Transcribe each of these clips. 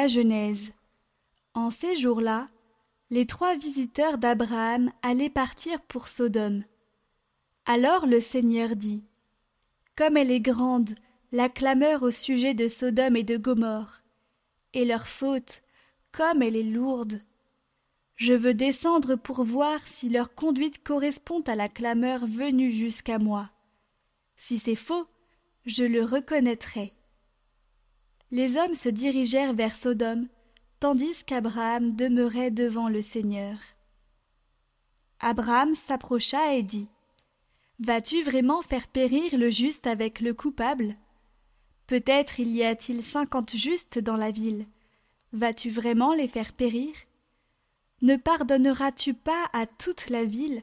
La Genèse. En ces jours-là, les trois visiteurs d'Abraham allaient partir pour Sodome. Alors le Seigneur dit Comme elle est grande, la clameur au sujet de Sodome et de Gomorre, et leur faute, comme elle est lourde. Je veux descendre pour voir si leur conduite correspond à la clameur venue jusqu'à moi. Si c'est faux, je le reconnaîtrai. Les hommes se dirigèrent vers Sodome, tandis qu'Abraham demeurait devant le Seigneur. Abraham s'approcha et dit Vas-tu vraiment faire périr le juste avec le coupable? Peut-être il y a-t-il cinquante justes dans la ville. Vas-tu vraiment les faire périr? Ne pardonneras-tu pas à toute la ville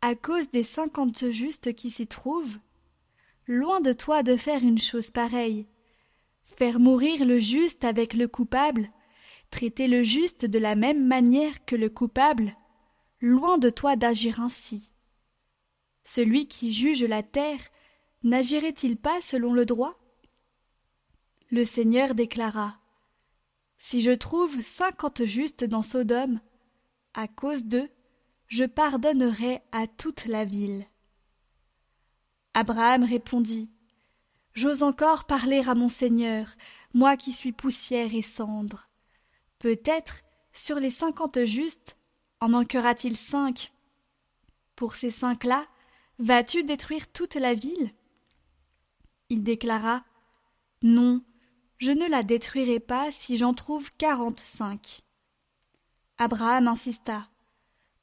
à cause des cinquante justes qui s'y trouvent? Loin de toi de faire une chose pareille. Faire mourir le juste avec le coupable, traiter le juste de la même manière que le coupable, loin de toi d'agir ainsi. Celui qui juge la terre n'agirait-il pas selon le droit? Le Seigneur déclara Si je trouve cinquante justes dans Sodome, à cause d'eux, je pardonnerai à toute la ville. Abraham répondit J'ose encore parler à mon Seigneur, moi qui suis poussière et cendre. Peut-être, sur les cinquante justes, en manquera-t-il cinq Pour ces cinq-là, vas-tu détruire toute la ville? Il déclara Non, je ne la détruirai pas si j'en trouve quarante-cinq. Abraham insista.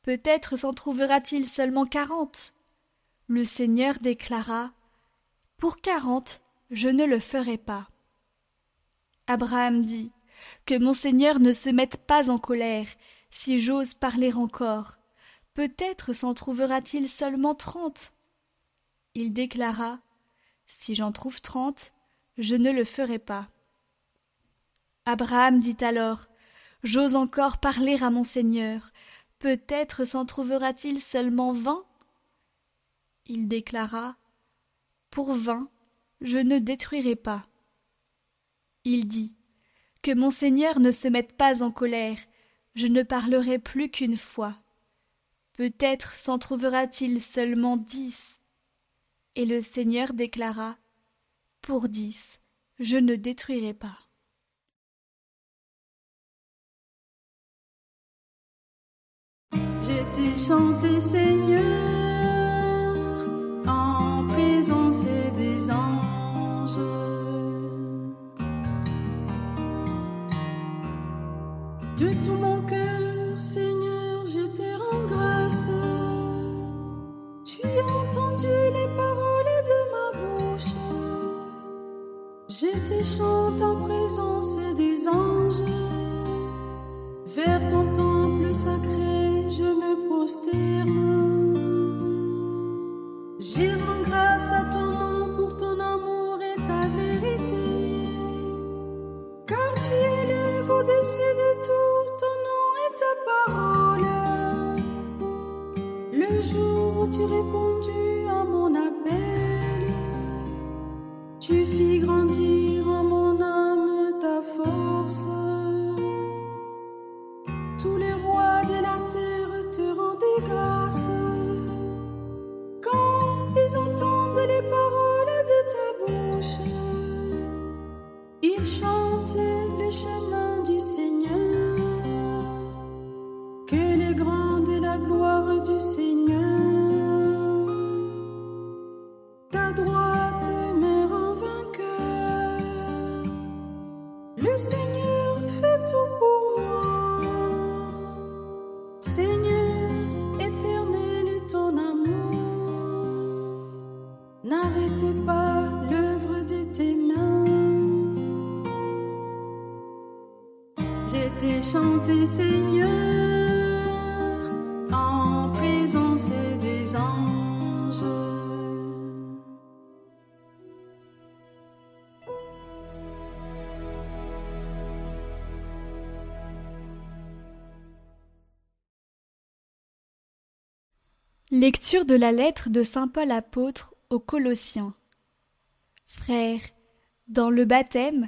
Peut-être s'en trouvera-t-il seulement quarante. Le Seigneur déclara. Pour quarante, je ne le ferai pas. Abraham dit. Que mon Seigneur ne se mette pas en colère, si j'ose parler encore. Peut-être s'en trouvera-t-il seulement trente. Il déclara. Si j'en trouve trente, je ne le ferai pas. Abraham dit alors J'ose encore parler à mon Seigneur. Peut-être s'en trouvera-t-il seulement vingt Il déclara Pour vingt, je ne détruirai pas. Il dit Que mon Seigneur ne se mette pas en colère, je ne parlerai plus qu'une fois. Peut-être s'en trouvera-t-il seulement dix. Et le Seigneur déclara Pour dix, je ne détruirai pas. Je t'ai chanté, Seigneur, De tout mon cœur, Seigneur, je te rends grâce. Tu as entendu les paroles de ma bouche. Je te chante en présence des anges. Vers ton temple sacré, je me prosterne. J'y au-dessus de tout ton nom et ta parole. Le jour où tu répondu Chanté, Seigneur, en présence des anges. Lecture de la lettre de Saint Paul apôtre aux Colossiens. Frères, dans le baptême,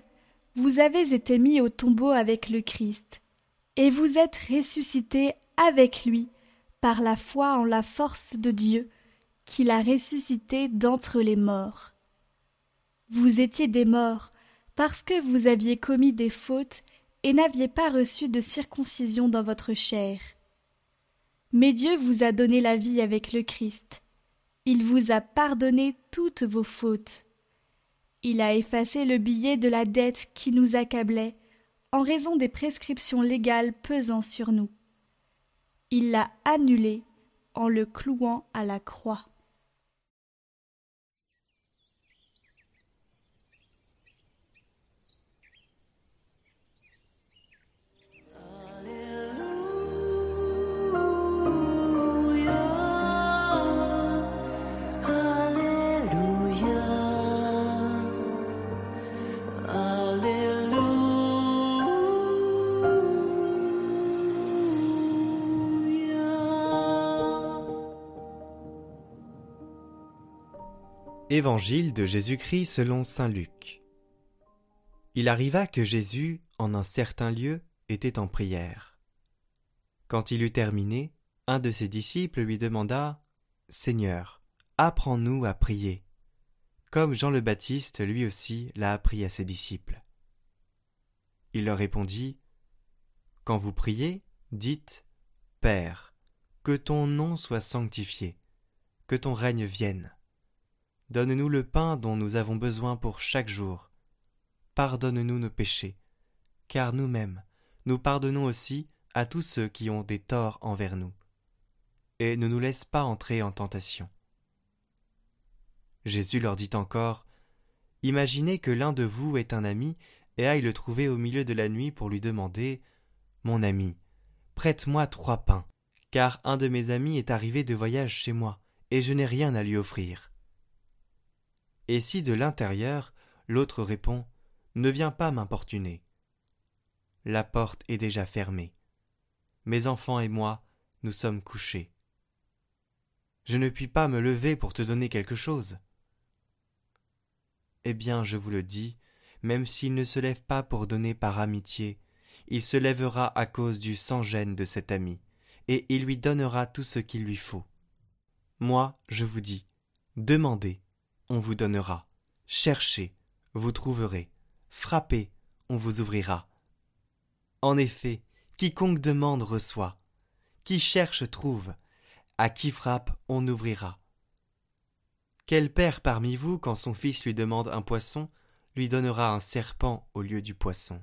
vous avez été mis au tombeau avec le Christ, et vous êtes ressuscité avec lui par la foi en la force de Dieu, qui l'a ressuscité d'entre les morts. Vous étiez des morts, parce que vous aviez commis des fautes et n'aviez pas reçu de circoncision dans votre chair. Mais Dieu vous a donné la vie avec le Christ. Il vous a pardonné toutes vos fautes. Il a effacé le billet de la dette qui nous accablait en raison des prescriptions légales pesant sur nous. Il l'a annulé en le clouant à la croix. Évangile de Jésus-Christ selon Saint Luc. Il arriva que Jésus, en un certain lieu, était en prière. Quand il eut terminé, un de ses disciples lui demanda Seigneur, apprends-nous à prier, comme Jean le Baptiste lui aussi l'a appris à ses disciples. Il leur répondit Quand vous priez, dites Père, que ton nom soit sanctifié, que ton règne vienne Donne-nous le pain dont nous avons besoin pour chaque jour. Pardonne-nous nos péchés, car nous-mêmes, nous pardonnons aussi à tous ceux qui ont des torts envers nous. Et ne nous laisse pas entrer en tentation. Jésus leur dit encore Imaginez que l'un de vous est un ami et aille le trouver au milieu de la nuit pour lui demander Mon ami, prête-moi trois pains, car un de mes amis est arrivé de voyage chez moi, et je n'ai rien à lui offrir. Et si de l'intérieur l'autre répond Ne viens pas m'importuner. La porte est déjà fermée. Mes enfants et moi, nous sommes couchés. Je ne puis pas me lever pour te donner quelque chose. Eh bien, je vous le dis, même s'il ne se lève pas pour donner par amitié, il se lèvera à cause du sans-gêne de cet ami, et il lui donnera tout ce qu'il lui faut. Moi, je vous dis, demandez, on vous donnera. Cherchez, vous trouverez. Frappez, on vous ouvrira. En effet, quiconque demande reçoit. Qui cherche trouve. À qui frappe, on ouvrira. Quel père parmi vous, quand son fils lui demande un poisson, lui donnera un serpent au lieu du poisson?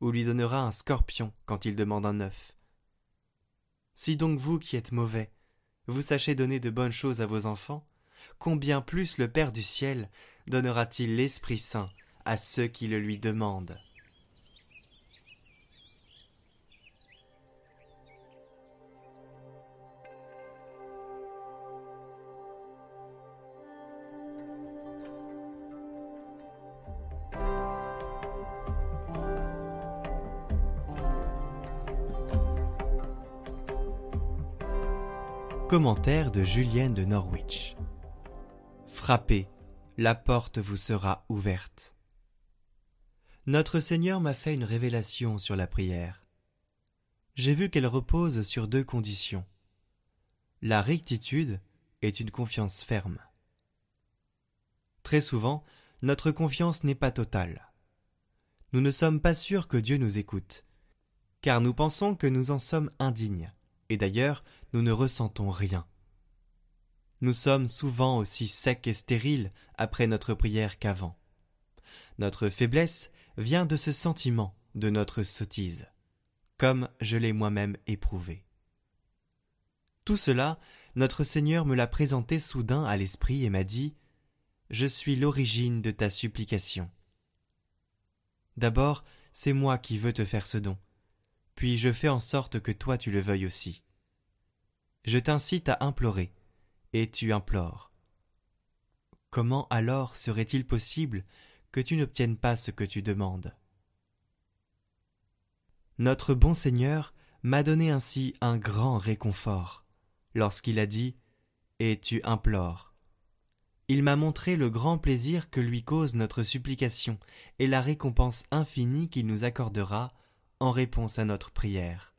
Ou lui donnera un scorpion quand il demande un œuf? Si donc vous qui êtes mauvais, vous sachez donner de bonnes choses à vos enfants, combien plus le Père du ciel donnera-t-il l'Esprit Saint à ceux qui le lui demandent. Commentaire de Julienne de Norwich Frappez, la porte vous sera ouverte. Notre Seigneur m'a fait une révélation sur la prière. J'ai vu qu'elle repose sur deux conditions. La rectitude est une confiance ferme. Très souvent, notre confiance n'est pas totale. Nous ne sommes pas sûrs que Dieu nous écoute, car nous pensons que nous en sommes indignes, et d'ailleurs nous ne ressentons rien. Nous sommes souvent aussi secs et stériles après notre prière qu'avant. Notre faiblesse vient de ce sentiment de notre sottise, comme je l'ai moi-même éprouvé. Tout cela, notre Seigneur me l'a présenté soudain à l'esprit et m'a dit Je suis l'origine de ta supplication. D'abord, c'est moi qui veux te faire ce don, puis je fais en sorte que toi tu le veuilles aussi. Je t'incite à implorer, et tu implores. Comment alors serait-il possible que tu n'obtiennes pas ce que tu demandes? Notre bon Seigneur m'a donné ainsi un grand réconfort lorsqu'il a dit Et tu implores. Il m'a montré le grand plaisir que lui cause notre supplication et la récompense infinie qu'il nous accordera en réponse à notre prière.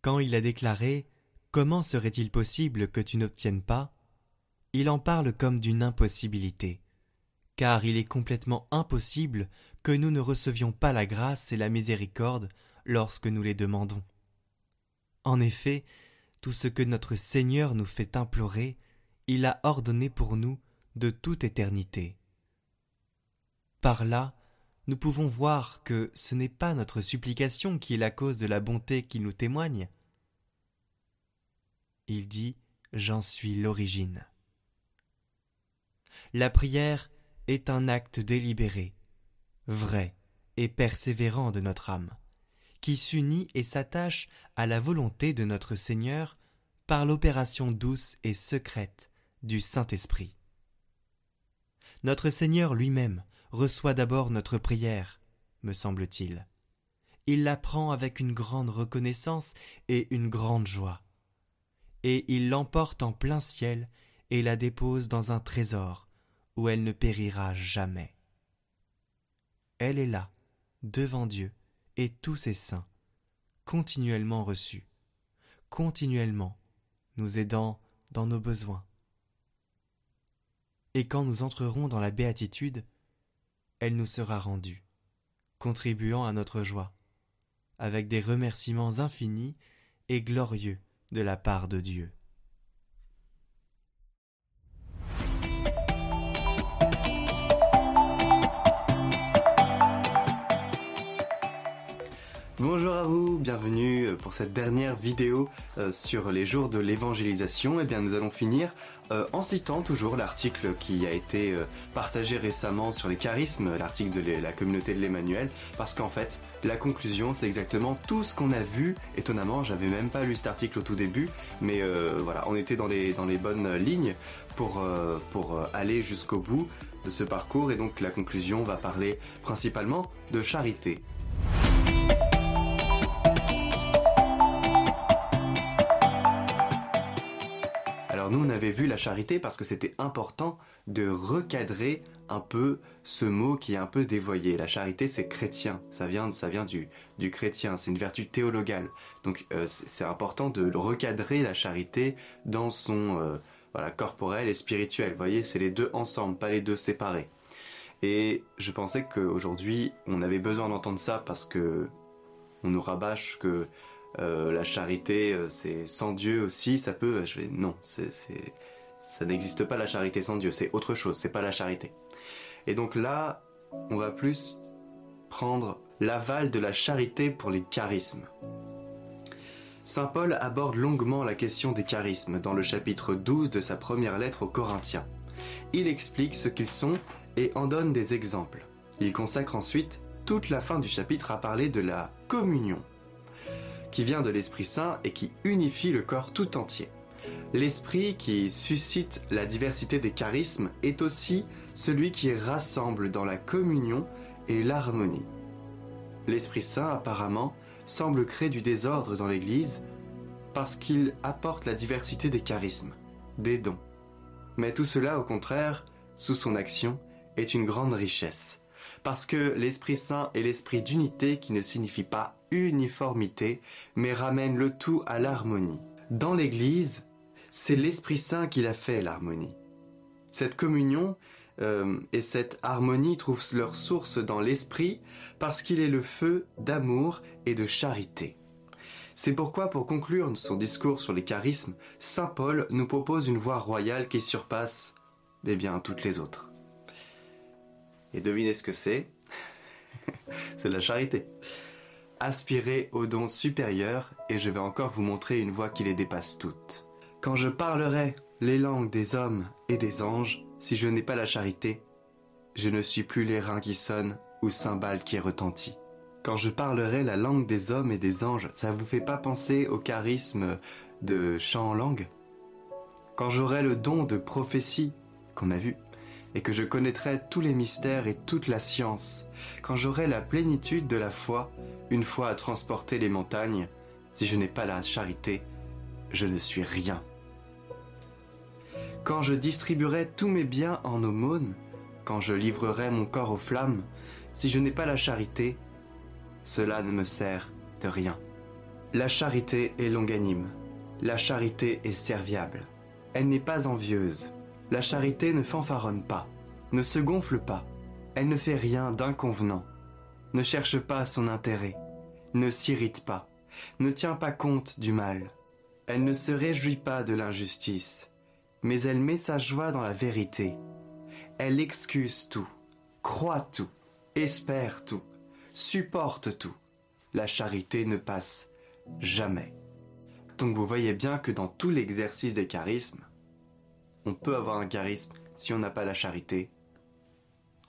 Quand il a déclaré Comment serait-il possible que tu n'obtiennes pas? Il en parle comme d'une impossibilité, car il est complètement impossible que nous ne recevions pas la grâce et la miséricorde lorsque nous les demandons. En effet, tout ce que notre Seigneur nous fait implorer, il a ordonné pour nous de toute éternité. Par là, nous pouvons voir que ce n'est pas notre supplication qui est la cause de la bonté qu'il nous témoigne. Il dit J'en suis l'origine. La prière est un acte délibéré, vrai et persévérant de notre âme qui s'unit et s'attache à la volonté de notre Seigneur par l'opération douce et secrète du Saint-Esprit. Notre Seigneur lui-même reçoit d'abord notre prière, me semble-t-il. Il la prend avec une grande reconnaissance et une grande joie. Et il l'emporte en plein ciel et la dépose dans un trésor où elle ne périra jamais. Elle est là, devant Dieu, et tous ses saints, continuellement reçus, continuellement nous aidant dans nos besoins. Et quand nous entrerons dans la béatitude, elle nous sera rendue, contribuant à notre joie, avec des remerciements infinis et glorieux de la part de Dieu. Bonjour à vous, bienvenue euh, pour cette dernière vidéo euh, sur les jours de l'évangélisation. Eh bien nous allons finir euh, en citant toujours l'article qui a été partagé récemment sur les charismes, l'article de la communauté de l'Emmanuel, parce qu'en fait la conclusion c'est exactement tout ce qu'on a vu. Étonnamment, j'avais même pas lu cet article au tout début, mais voilà, on était dans les, bonnes lignes pour aller jusqu'au bout de ce parcours et donc la conclusion va parler principalement de charité. Nous, on avait vu la charité parce que c'était important de recadrer un peu ce mot qui est un peu dévoyé. La charité, c'est chrétien, ça vient, ça vient du, du chrétien, c'est une vertu théologale. Donc euh, c'est important de recadrer la charité dans son euh, voilà, corporel et spirituel. Vous voyez, c'est les deux ensemble, pas les deux séparés. Et je pensais qu'aujourd'hui, on avait besoin d'entendre ça parce que on nous rabâche que euh, la charité, euh, c'est sans Dieu aussi, ça peut. Non, ça n'existe pas la charité sans Dieu, c'est autre chose, c'est pas la charité. Et donc là, on va plus prendre l'aval de la charité pour les charismes. Saint Paul aborde longuement la question des charismes dans le chapitre 12 de sa première lettre aux Corinthiens. Il explique ce qu'ils sont et en donne des exemples. Il consacre ensuite toute la fin du chapitre à parler de la communion qui vient de l'Esprit Saint et qui unifie le corps tout entier. L'Esprit qui suscite la diversité des charismes est aussi celui qui rassemble dans la communion et l'harmonie. L'Esprit Saint apparemment semble créer du désordre dans l'Église parce qu'il apporte la diversité des charismes, des dons. Mais tout cela, au contraire, sous son action, est une grande richesse parce que l'Esprit Saint est l'esprit d'unité qui ne signifie pas uniformité, mais ramène le tout à l'harmonie. Dans l'Église, c'est l'Esprit Saint qui l'a fait l'harmonie. Cette communion euh, et cette harmonie trouvent leur source dans l'Esprit parce qu'il est le feu d'amour et de charité. C'est pourquoi, pour conclure son discours sur les charismes, Saint Paul nous propose une voie royale qui surpasse eh bien, toutes les autres. Et devinez ce que c'est C'est la charité. Aspirez aux dons supérieurs et je vais encore vous montrer une voie qui les dépasse toutes. Quand je parlerai les langues des hommes et des anges, si je n'ai pas la charité, je ne suis plus les qui sonnent ou cymbales qui retentit. Quand je parlerai la langue des hommes et des anges, ça vous fait pas penser au charisme de chant en langue? Quand j'aurai le don de prophétie qu'on a vu, et que je connaîtrai tous les mystères et toute la science, quand j'aurai la plénitude de la foi, une fois à transporter les montagnes, si je n'ai pas la charité, je ne suis rien. quand je distribuerai tous mes biens en aumône, quand je livrerai mon corps aux flammes, si je n'ai pas la charité, cela ne me sert de rien. La charité est longanime, la charité est serviable, elle n'est pas envieuse, la charité ne fanfaronne pas, ne se gonfle pas, elle ne fait rien d'inconvenant, ne cherche pas son intérêt, ne s'irrite pas, ne tient pas compte du mal, elle ne se réjouit pas de l'injustice, mais elle met sa joie dans la vérité. Elle excuse tout, croit tout, espère tout, supporte tout. La charité ne passe jamais. Donc vous voyez bien que dans tout l'exercice des charismes, on peut avoir un charisme si on n'a pas la charité,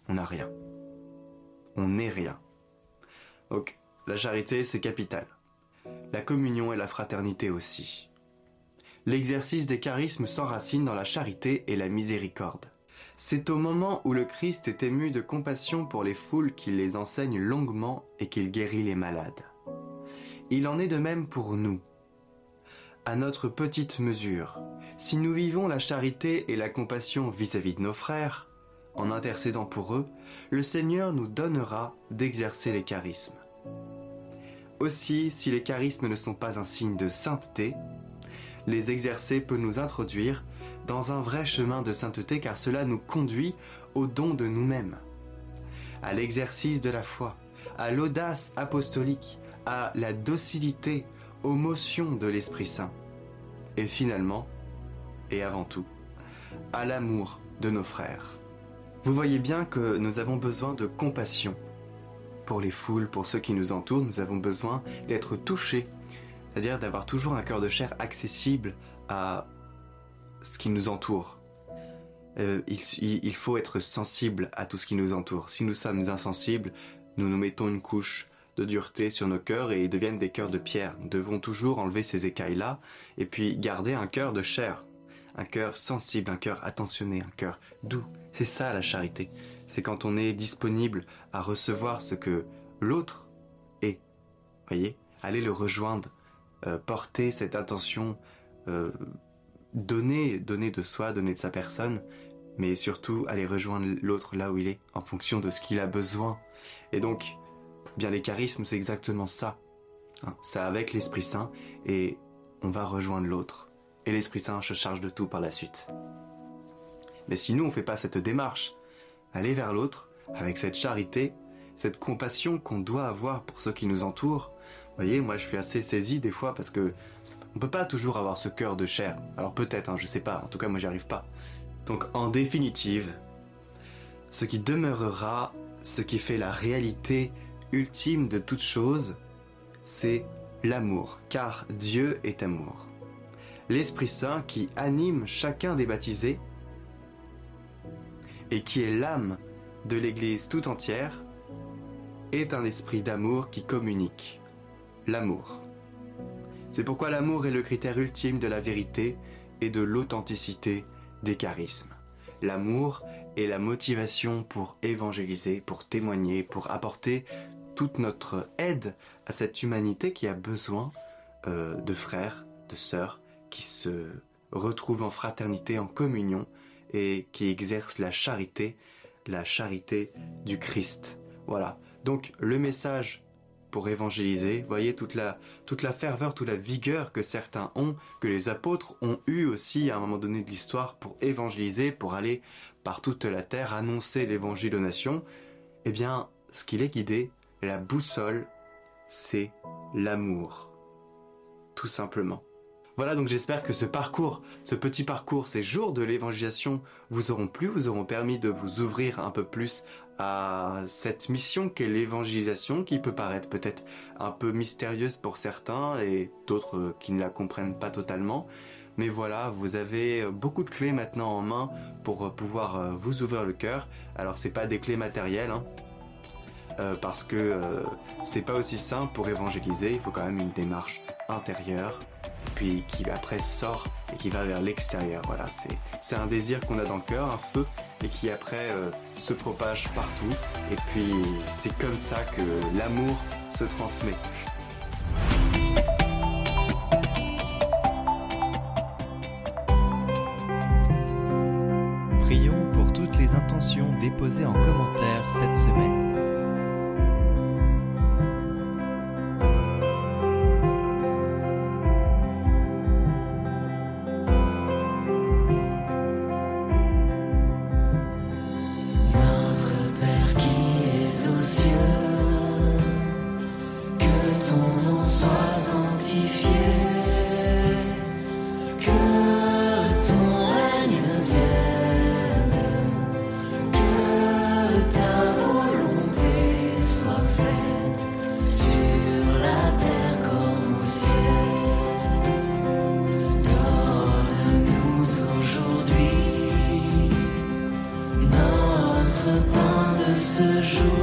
on n'a rien. On n'est rien. Donc la charité, c'est capital. La communion et la fraternité aussi. L'exercice des charismes s'enracine dans la charité et la miséricorde. C'est au moment où le Christ est ému de compassion pour les foules qu'il les enseigne longuement et qu'il guérit les malades. Il en est de même pour nous. À notre petite mesure, si nous vivons la charité et la compassion vis-à-vis de nos frères, en intercédant pour eux, le Seigneur nous donnera d'exercer les charismes. Aussi, si les charismes ne sont pas un signe de sainteté, les exercer peut nous introduire dans un vrai chemin de sainteté car cela nous conduit au don de nous-mêmes, à l'exercice de la foi, à l'audace apostolique, à la docilité, aux motions de l'Esprit Saint, et finalement, et avant tout, à l'amour de nos frères. Vous voyez bien que nous avons besoin de compassion pour les foules, pour ceux qui nous entourent, nous avons besoin d'être touchés c'est-à-dire d'avoir toujours un cœur de chair accessible à ce qui nous entoure. Euh, il, faut être sensible à tout ce qui nous entoure. Si nous sommes insensibles, nous nous mettons une couche de dureté sur nos cœurs et ils deviennent des cœurs de pierre. Nous devons toujours enlever ces écailles-là et puis garder un cœur de chair, un cœur sensible, un cœur attentionné, un cœur doux. C'est ça la charité. C'est quand on est disponible à recevoir ce que l'autre est. Voyez, allez le rejoindre euh, porter cette attention, euh, donner, donner de soi, donner de sa personne, mais surtout aller rejoindre l'autre là où il est, en fonction de ce qu'il a besoin. Et donc, bien les charismes, c'est exactement ça. Hein, c'est avec l'Esprit Saint et on va rejoindre l'autre. Et l'Esprit Saint se charge de tout par la suite. Mais si nous, on ne fait pas cette démarche, aller vers l'autre, avec cette charité, cette compassion qu'on doit avoir pour ceux qui nous entourent, vous voyez, moi je suis assez saisi des fois parce que on peut pas toujours avoir ce cœur de chair. Alors peut-être, hein, je sais pas. En tout cas, moi j'y arrive pas. Donc en définitive, ce qui demeurera, ce qui fait la réalité ultime de toute chose, c'est l'amour, car Dieu est amour. L'Esprit Saint qui anime chacun des baptisés et qui est l'âme de l'Église tout entière, est un esprit d'amour qui communique l'amour. C'est pourquoi l'amour est le critère ultime de la vérité et de l'authenticité des charismes. L'amour est la motivation pour évangéliser, pour témoigner, pour apporter toute notre aide à cette humanité qui a besoin euh, de frères, de sœurs, qui se retrouvent en fraternité, en communion et qui exercent la charité, la charité du Christ. Voilà. Donc le message pour évangéliser. Voyez toute la, toute la ferveur, toute la vigueur que certains ont, que les apôtres ont eu aussi à un moment donné de l'histoire pour évangéliser, pour aller par toute la terre annoncer l'évangile aux nations. Eh bien, ce qui les guidait, la boussole, c'est l'amour. Tout simplement. Voilà, donc j'espère que ce parcours, ce petit parcours, ces jours de l'évangélisation vous auront plu, vous auront permis de vous ouvrir un peu plus à cette mission qu'est l'évangélisation, qui peut paraître peut-être un peu mystérieuse pour certains et d'autres qui ne la comprennent pas totalement. Mais voilà, vous avez beaucoup de clés maintenant en main pour pouvoir euh, vous ouvrir le cœur. Alors c'est pas des clés matérielles, hein, euh, parce que euh, c'est pas aussi simple pour évangéliser. Il faut quand même une démarche intérieure puis qui après sort et qui va vers l'extérieur. Voilà, c'est un désir qu'on a dans le cœur, un feu, et qui après euh, se propage partout. Et puis c'est comme ça que l'amour se transmet. Prions pour toutes les intentions déposées en commentaire cette semaine. Ce jour.